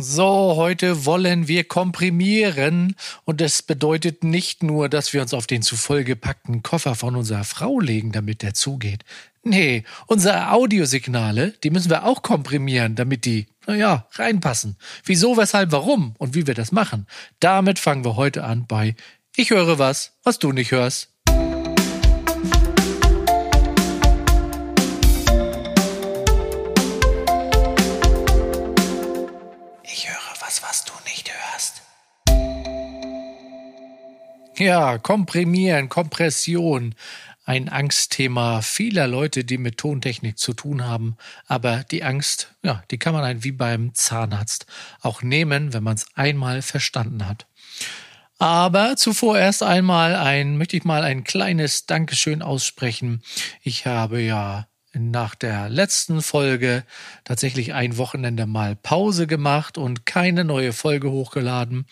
So, heute wollen wir komprimieren und das bedeutet nicht nur, dass wir uns auf den zu vollgepackten Koffer von unserer Frau legen, damit der zugeht. Nee, unsere Audiosignale, die müssen wir auch komprimieren, damit die, naja, reinpassen. Wieso, weshalb, warum und wie wir das machen. Damit fangen wir heute an bei Ich höre was, was du nicht hörst. Ja, komprimieren, Kompression. Ein Angstthema vieler Leute, die mit Tontechnik zu tun haben. Aber die Angst, ja, die kann man ein wie beim Zahnarzt auch nehmen, wenn man es einmal verstanden hat. Aber zuvor erst einmal ein, möchte ich mal ein kleines Dankeschön aussprechen. Ich habe ja nach der letzten Folge tatsächlich ein Wochenende mal Pause gemacht und keine neue Folge hochgeladen.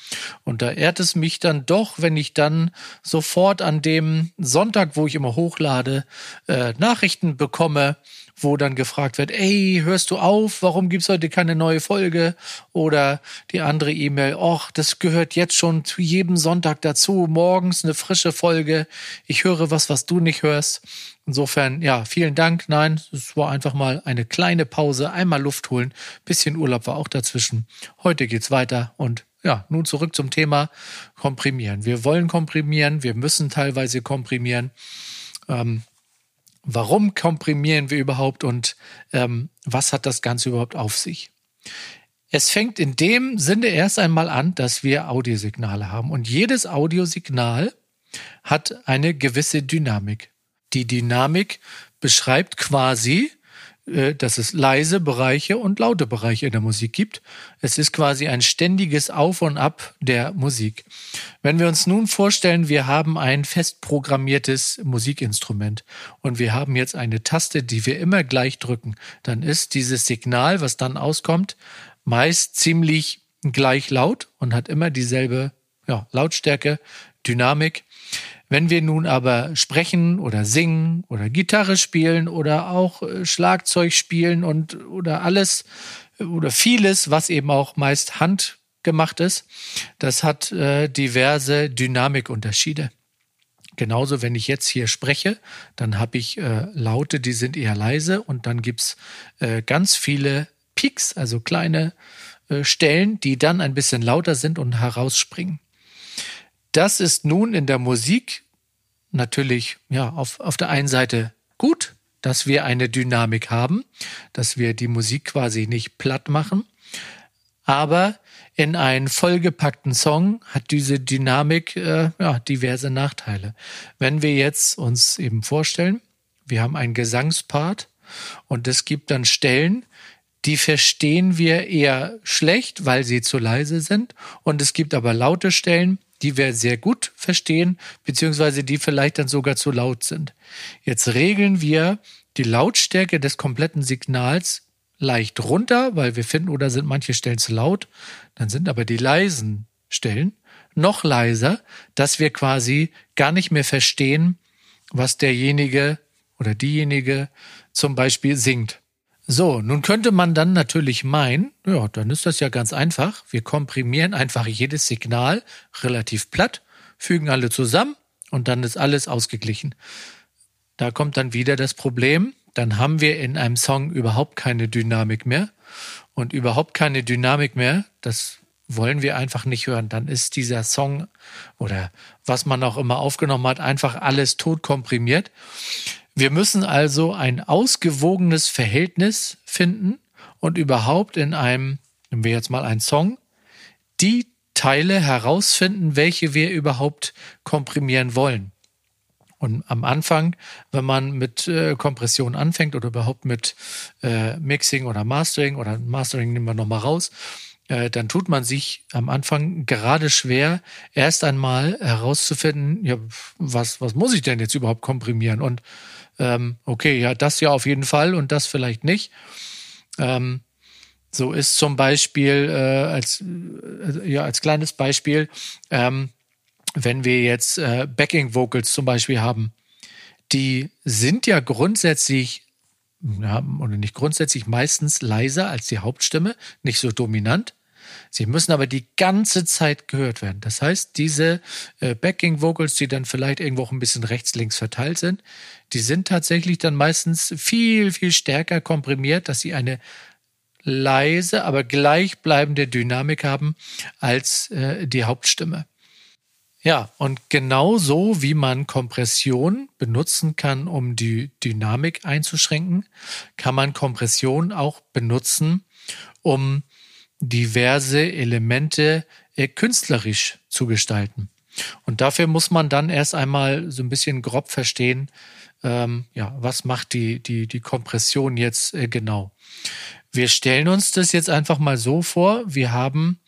Und da ehrt es mich dann doch, wenn ich dann sofort an dem Sonntag, wo ich immer hochlade, äh, Nachrichten bekomme, wo dann gefragt wird, ey, hörst du auf? Warum gibt's heute keine neue Folge? Oder die andere E-Mail, och, das gehört jetzt schon zu jedem Sonntag dazu. Morgens eine frische Folge. Ich höre was, was du nicht hörst. Insofern, ja, vielen Dank. Nein, es war einfach mal eine kleine Pause, einmal Luft holen. Bisschen Urlaub war auch dazwischen. Heute geht's weiter und ja, nun zurück zum Thema Komprimieren. Wir wollen komprimieren, wir müssen teilweise komprimieren. Ähm, warum komprimieren wir überhaupt und ähm, was hat das Ganze überhaupt auf sich? Es fängt in dem Sinne erst einmal an, dass wir Audiosignale haben und jedes Audiosignal hat eine gewisse Dynamik. Die Dynamik beschreibt quasi, dass es leise Bereiche und laute Bereiche in der Musik gibt. Es ist quasi ein ständiges Auf und Ab der Musik. Wenn wir uns nun vorstellen, wir haben ein fest programmiertes Musikinstrument und wir haben jetzt eine Taste, die wir immer gleich drücken, dann ist dieses Signal, was dann auskommt, meist ziemlich gleich laut und hat immer dieselbe ja, Lautstärke, Dynamik. Wenn wir nun aber sprechen oder singen oder Gitarre spielen oder auch äh, Schlagzeug spielen und oder alles oder vieles, was eben auch meist handgemacht ist, das hat äh, diverse Dynamikunterschiede. Genauso, wenn ich jetzt hier spreche, dann habe ich äh, Laute, die sind eher leise und dann gibt's äh, ganz viele Peaks, also kleine äh, Stellen, die dann ein bisschen lauter sind und herausspringen. Das ist nun in der Musik natürlich ja auf, auf der einen Seite gut, dass wir eine Dynamik haben, dass wir die Musik quasi nicht platt machen. Aber in einen vollgepackten Song hat diese Dynamik äh, ja, diverse Nachteile. Wenn wir jetzt uns eben vorstellen, wir haben einen Gesangspart und es gibt dann Stellen, die verstehen wir eher schlecht, weil sie zu leise sind. Und es gibt aber laute Stellen, die wir sehr gut verstehen, beziehungsweise die vielleicht dann sogar zu laut sind. Jetzt regeln wir die Lautstärke des kompletten Signals leicht runter, weil wir finden, oder sind manche Stellen zu laut, dann sind aber die leisen Stellen noch leiser, dass wir quasi gar nicht mehr verstehen, was derjenige oder diejenige zum Beispiel singt. So, nun könnte man dann natürlich meinen, ja, dann ist das ja ganz einfach. Wir komprimieren einfach jedes Signal relativ platt, fügen alle zusammen und dann ist alles ausgeglichen. Da kommt dann wieder das Problem, dann haben wir in einem Song überhaupt keine Dynamik mehr und überhaupt keine Dynamik mehr. Das wollen wir einfach nicht hören. Dann ist dieser Song oder was man auch immer aufgenommen hat, einfach alles tot komprimiert. Wir müssen also ein ausgewogenes Verhältnis finden und überhaupt in einem, nehmen wir jetzt mal einen Song, die Teile herausfinden, welche wir überhaupt komprimieren wollen. Und am Anfang, wenn man mit äh, Kompression anfängt oder überhaupt mit äh, Mixing oder Mastering oder Mastering nehmen wir nochmal raus, äh, dann tut man sich am Anfang gerade schwer, erst einmal herauszufinden, ja, was, was muss ich denn jetzt überhaupt komprimieren? Und ähm, okay, ja, das ja auf jeden Fall und das vielleicht nicht. Ähm, so ist zum Beispiel äh, als äh, ja als kleines Beispiel, ähm, wenn wir jetzt äh, Backing Vocals zum Beispiel haben, die sind ja grundsätzlich ja, oder nicht grundsätzlich meistens leiser als die Hauptstimme, nicht so dominant. Sie müssen aber die ganze Zeit gehört werden. Das heißt, diese äh, Backing Vocals, die dann vielleicht irgendwo auch ein bisschen rechts, links verteilt sind, die sind tatsächlich dann meistens viel, viel stärker komprimiert, dass sie eine leise, aber gleichbleibende Dynamik haben als äh, die Hauptstimme. Ja, und genauso wie man Kompression benutzen kann, um die Dynamik einzuschränken, kann man Kompression auch benutzen, um diverse Elemente äh, künstlerisch zu gestalten. Und dafür muss man dann erst einmal so ein bisschen grob verstehen, ähm, ja, was macht die, die, die Kompression jetzt äh, genau. Wir stellen uns das jetzt einfach mal so vor, wir haben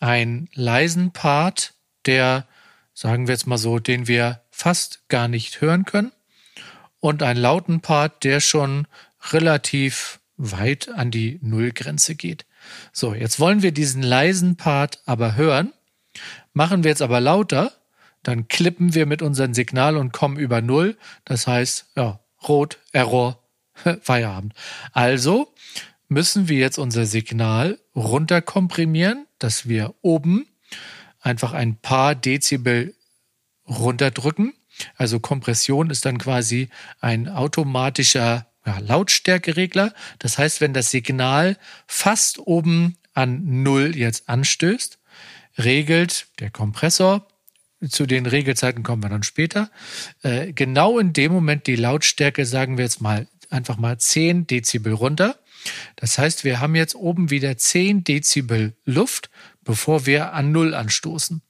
einen leisen Part, der sagen wir jetzt mal so, den wir fast gar nicht hören können und einen lauten Part, der schon relativ weit an die Nullgrenze geht. So, jetzt wollen wir diesen leisen Part aber hören. Machen wir jetzt aber lauter, dann klippen wir mit unserem Signal und kommen über Null. Das heißt, ja, rot, Error, Feierabend. Also müssen wir jetzt unser Signal runterkomprimieren, dass wir oben einfach ein paar Dezibel runterdrücken. Also Kompression ist dann quasi ein automatischer ja, Lautstärkeregler. Das heißt, wenn das Signal fast oben an Null jetzt anstößt, regelt der Kompressor, zu den Regelzeiten kommen wir dann später, äh, genau in dem Moment die Lautstärke, sagen wir jetzt mal einfach mal 10 Dezibel runter. Das heißt, wir haben jetzt oben wieder 10 Dezibel Luft, bevor wir an Null anstoßen.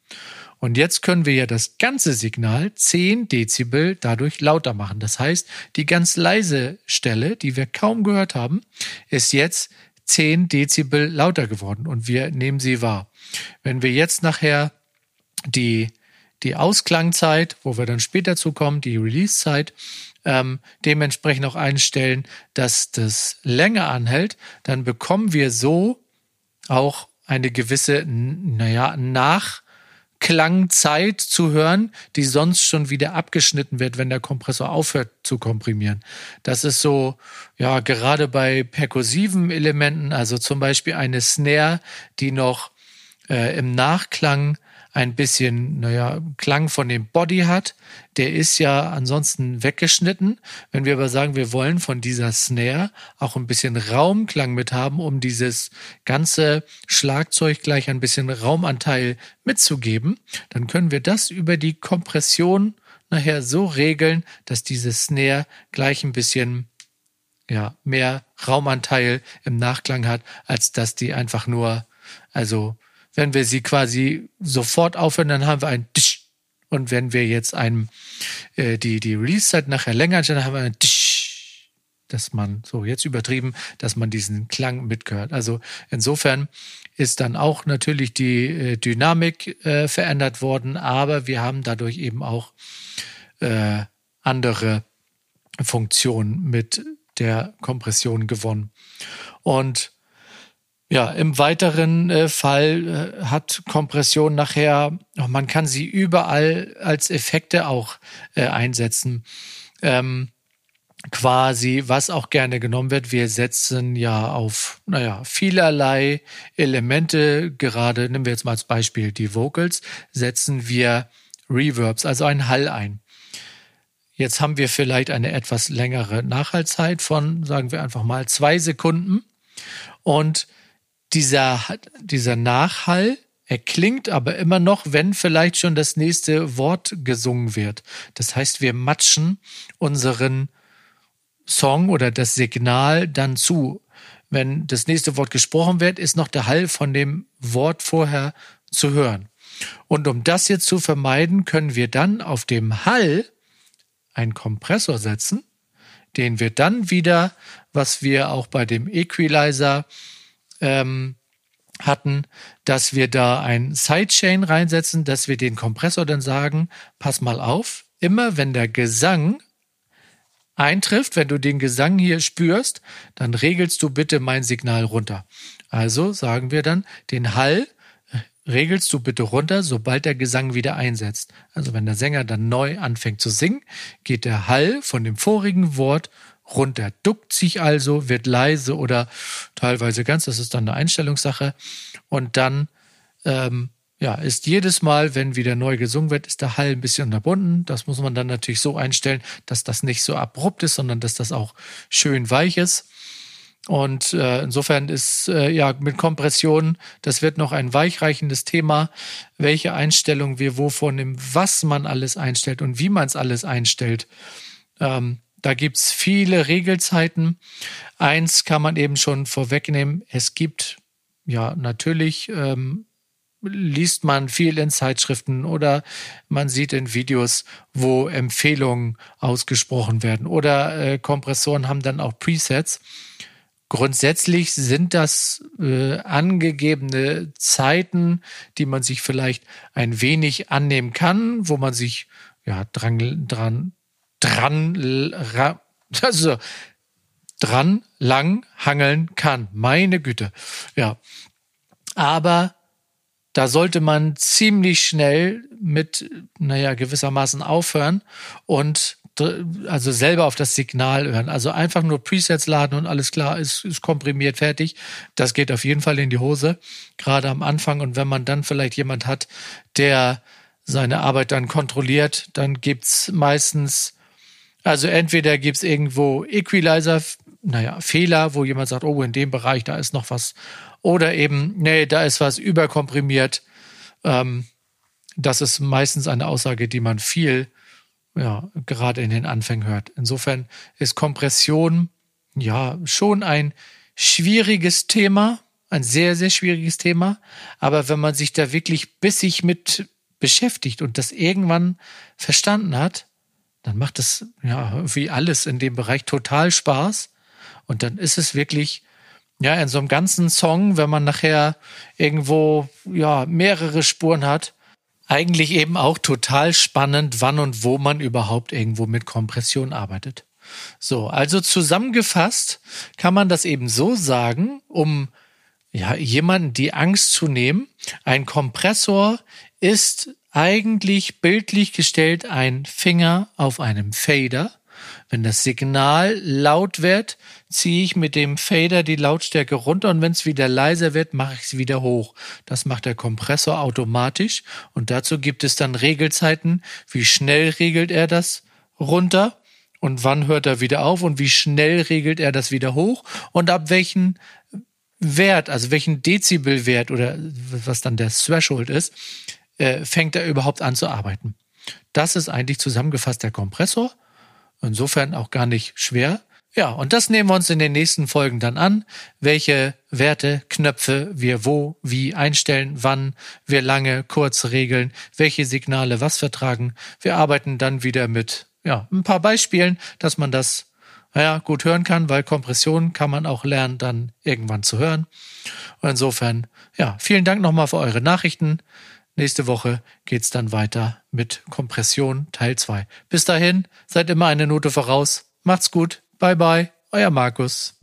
Und jetzt können wir ja das ganze Signal 10 Dezibel dadurch lauter machen. Das heißt, die ganz leise Stelle, die wir kaum gehört haben, ist jetzt 10 Dezibel lauter geworden und wir nehmen sie wahr. Wenn wir jetzt nachher die, die Ausklangzeit, wo wir dann später zukommen, die Release-Zeit, ähm, dementsprechend auch einstellen, dass das länger anhält, dann bekommen wir so auch eine gewisse, naja, Nachklangzeit zu hören, die sonst schon wieder abgeschnitten wird, wenn der Kompressor aufhört zu komprimieren. Das ist so, ja, gerade bei perkussiven Elementen, also zum Beispiel eine Snare, die noch äh, im Nachklang ein bisschen, naja, Klang von dem Body hat. Der ist ja ansonsten weggeschnitten. Wenn wir aber sagen, wir wollen von dieser Snare auch ein bisschen Raumklang mit haben, um dieses ganze Schlagzeug gleich ein bisschen Raumanteil mitzugeben, dann können wir das über die Kompression nachher so regeln, dass diese Snare gleich ein bisschen ja, mehr Raumanteil im Nachklang hat, als dass die einfach nur, also wenn wir sie quasi sofort aufhören, dann haben wir ein Tisch. Und wenn wir jetzt einem äh, die, die Release-Zeit nachher länger, dann haben wir ein Tisch. Dass man, so jetzt übertrieben, dass man diesen Klang mitgehört. Also insofern ist dann auch natürlich die äh, Dynamik äh, verändert worden, aber wir haben dadurch eben auch äh, andere Funktionen mit der Kompression gewonnen. Und ja, im weiteren äh, Fall äh, hat Kompression nachher, man kann sie überall als Effekte auch äh, einsetzen. Ähm, quasi, was auch gerne genommen wird. Wir setzen ja auf, naja, vielerlei Elemente, gerade nehmen wir jetzt mal als Beispiel die Vocals, setzen wir Reverbs, also einen Hall ein. Jetzt haben wir vielleicht eine etwas längere Nachhaltzeit von, sagen wir einfach mal, zwei Sekunden. Und dieser, dieser Nachhall erklingt aber immer noch, wenn vielleicht schon das nächste Wort gesungen wird. Das heißt, wir matschen unseren Song oder das Signal dann zu. Wenn das nächste Wort gesprochen wird, ist noch der Hall von dem Wort vorher zu hören. Und um das jetzt zu vermeiden, können wir dann auf dem Hall einen Kompressor setzen, den wir dann wieder, was wir auch bei dem Equalizer ähm, hatten, dass wir da ein Sidechain reinsetzen, dass wir den Kompressor dann sagen, pass mal auf, immer wenn der Gesang eintrifft, wenn du den Gesang hier spürst, dann regelst du bitte mein Signal runter. Also sagen wir dann, den Hall äh, regelst du bitte runter, sobald der Gesang wieder einsetzt. Also wenn der Sänger dann neu anfängt zu singen, geht der Hall von dem vorigen Wort runter, duckt sich also, wird leise oder teilweise ganz, das ist dann eine Einstellungssache. Und dann ähm, ja, ist jedes Mal, wenn wieder neu gesungen wird, ist der Hall ein bisschen unterbunden. Das muss man dann natürlich so einstellen, dass das nicht so abrupt ist, sondern dass das auch schön weich ist. Und äh, insofern ist äh, ja mit Kompression, das wird noch ein weichreichendes Thema, welche Einstellung wir wo vornehmen, was man alles einstellt und wie man es alles einstellt. Ähm, da gibt's viele Regelzeiten. Eins kann man eben schon vorwegnehmen. Es gibt ja natürlich ähm, liest man viel in Zeitschriften oder man sieht in Videos, wo Empfehlungen ausgesprochen werden oder äh, Kompressoren haben dann auch Presets. Grundsätzlich sind das äh, angegebene Zeiten, die man sich vielleicht ein wenig annehmen kann, wo man sich ja dran dran dran ra, also dran lang hangeln kann. Meine Güte. Ja. Aber da sollte man ziemlich schnell mit, naja, gewissermaßen aufhören und also selber auf das Signal hören. Also einfach nur Presets laden und alles klar, ist, ist komprimiert fertig. Das geht auf jeden Fall in die Hose, gerade am Anfang. Und wenn man dann vielleicht jemand hat, der seine Arbeit dann kontrolliert, dann gibt's meistens, also entweder gibt's irgendwo Equalizer, naja, Fehler, wo jemand sagt, oh, in dem Bereich, da ist noch was oder eben, nee, da ist was überkomprimiert. Ähm, das ist meistens eine Aussage, die man viel, ja, gerade in den Anfängen hört. Insofern ist Kompression, ja, schon ein schwieriges Thema, ein sehr, sehr schwieriges Thema. Aber wenn man sich da wirklich bissig mit beschäftigt und das irgendwann verstanden hat, dann macht es ja wie alles in dem Bereich total Spaß. Und dann ist es wirklich ja, in so einem ganzen Song, wenn man nachher irgendwo ja mehrere Spuren hat, eigentlich eben auch total spannend, wann und wo man überhaupt irgendwo mit Kompression arbeitet. So, also zusammengefasst kann man das eben so sagen, um ja, jemanden die Angst zu nehmen. Ein Kompressor ist eigentlich bildlich gestellt ein Finger auf einem Fader. Wenn das Signal laut wird, ziehe ich mit dem Fader die Lautstärke runter und wenn es wieder leiser wird, mache ich es wieder hoch. Das macht der Kompressor automatisch und dazu gibt es dann Regelzeiten, wie schnell regelt er das runter und wann hört er wieder auf und wie schnell regelt er das wieder hoch und ab welchen Wert, also welchen Dezibelwert oder was dann der Threshold ist, äh, fängt er überhaupt an zu arbeiten. Das ist eigentlich zusammengefasst der Kompressor. Insofern auch gar nicht schwer. Ja, und das nehmen wir uns in den nächsten Folgen dann an, welche Werte, Knöpfe wir wo, wie einstellen, wann wir lange, kurz regeln, welche Signale was vertragen. Wir arbeiten dann wieder mit ja, ein paar Beispielen, dass man das naja, gut hören kann, weil Kompression kann man auch lernen, dann irgendwann zu hören. Und insofern, ja, vielen Dank nochmal für eure Nachrichten. Nächste Woche geht's dann weiter mit Kompression Teil 2. Bis dahin, seid immer eine Note voraus. Macht's gut. Bye bye. Euer Markus.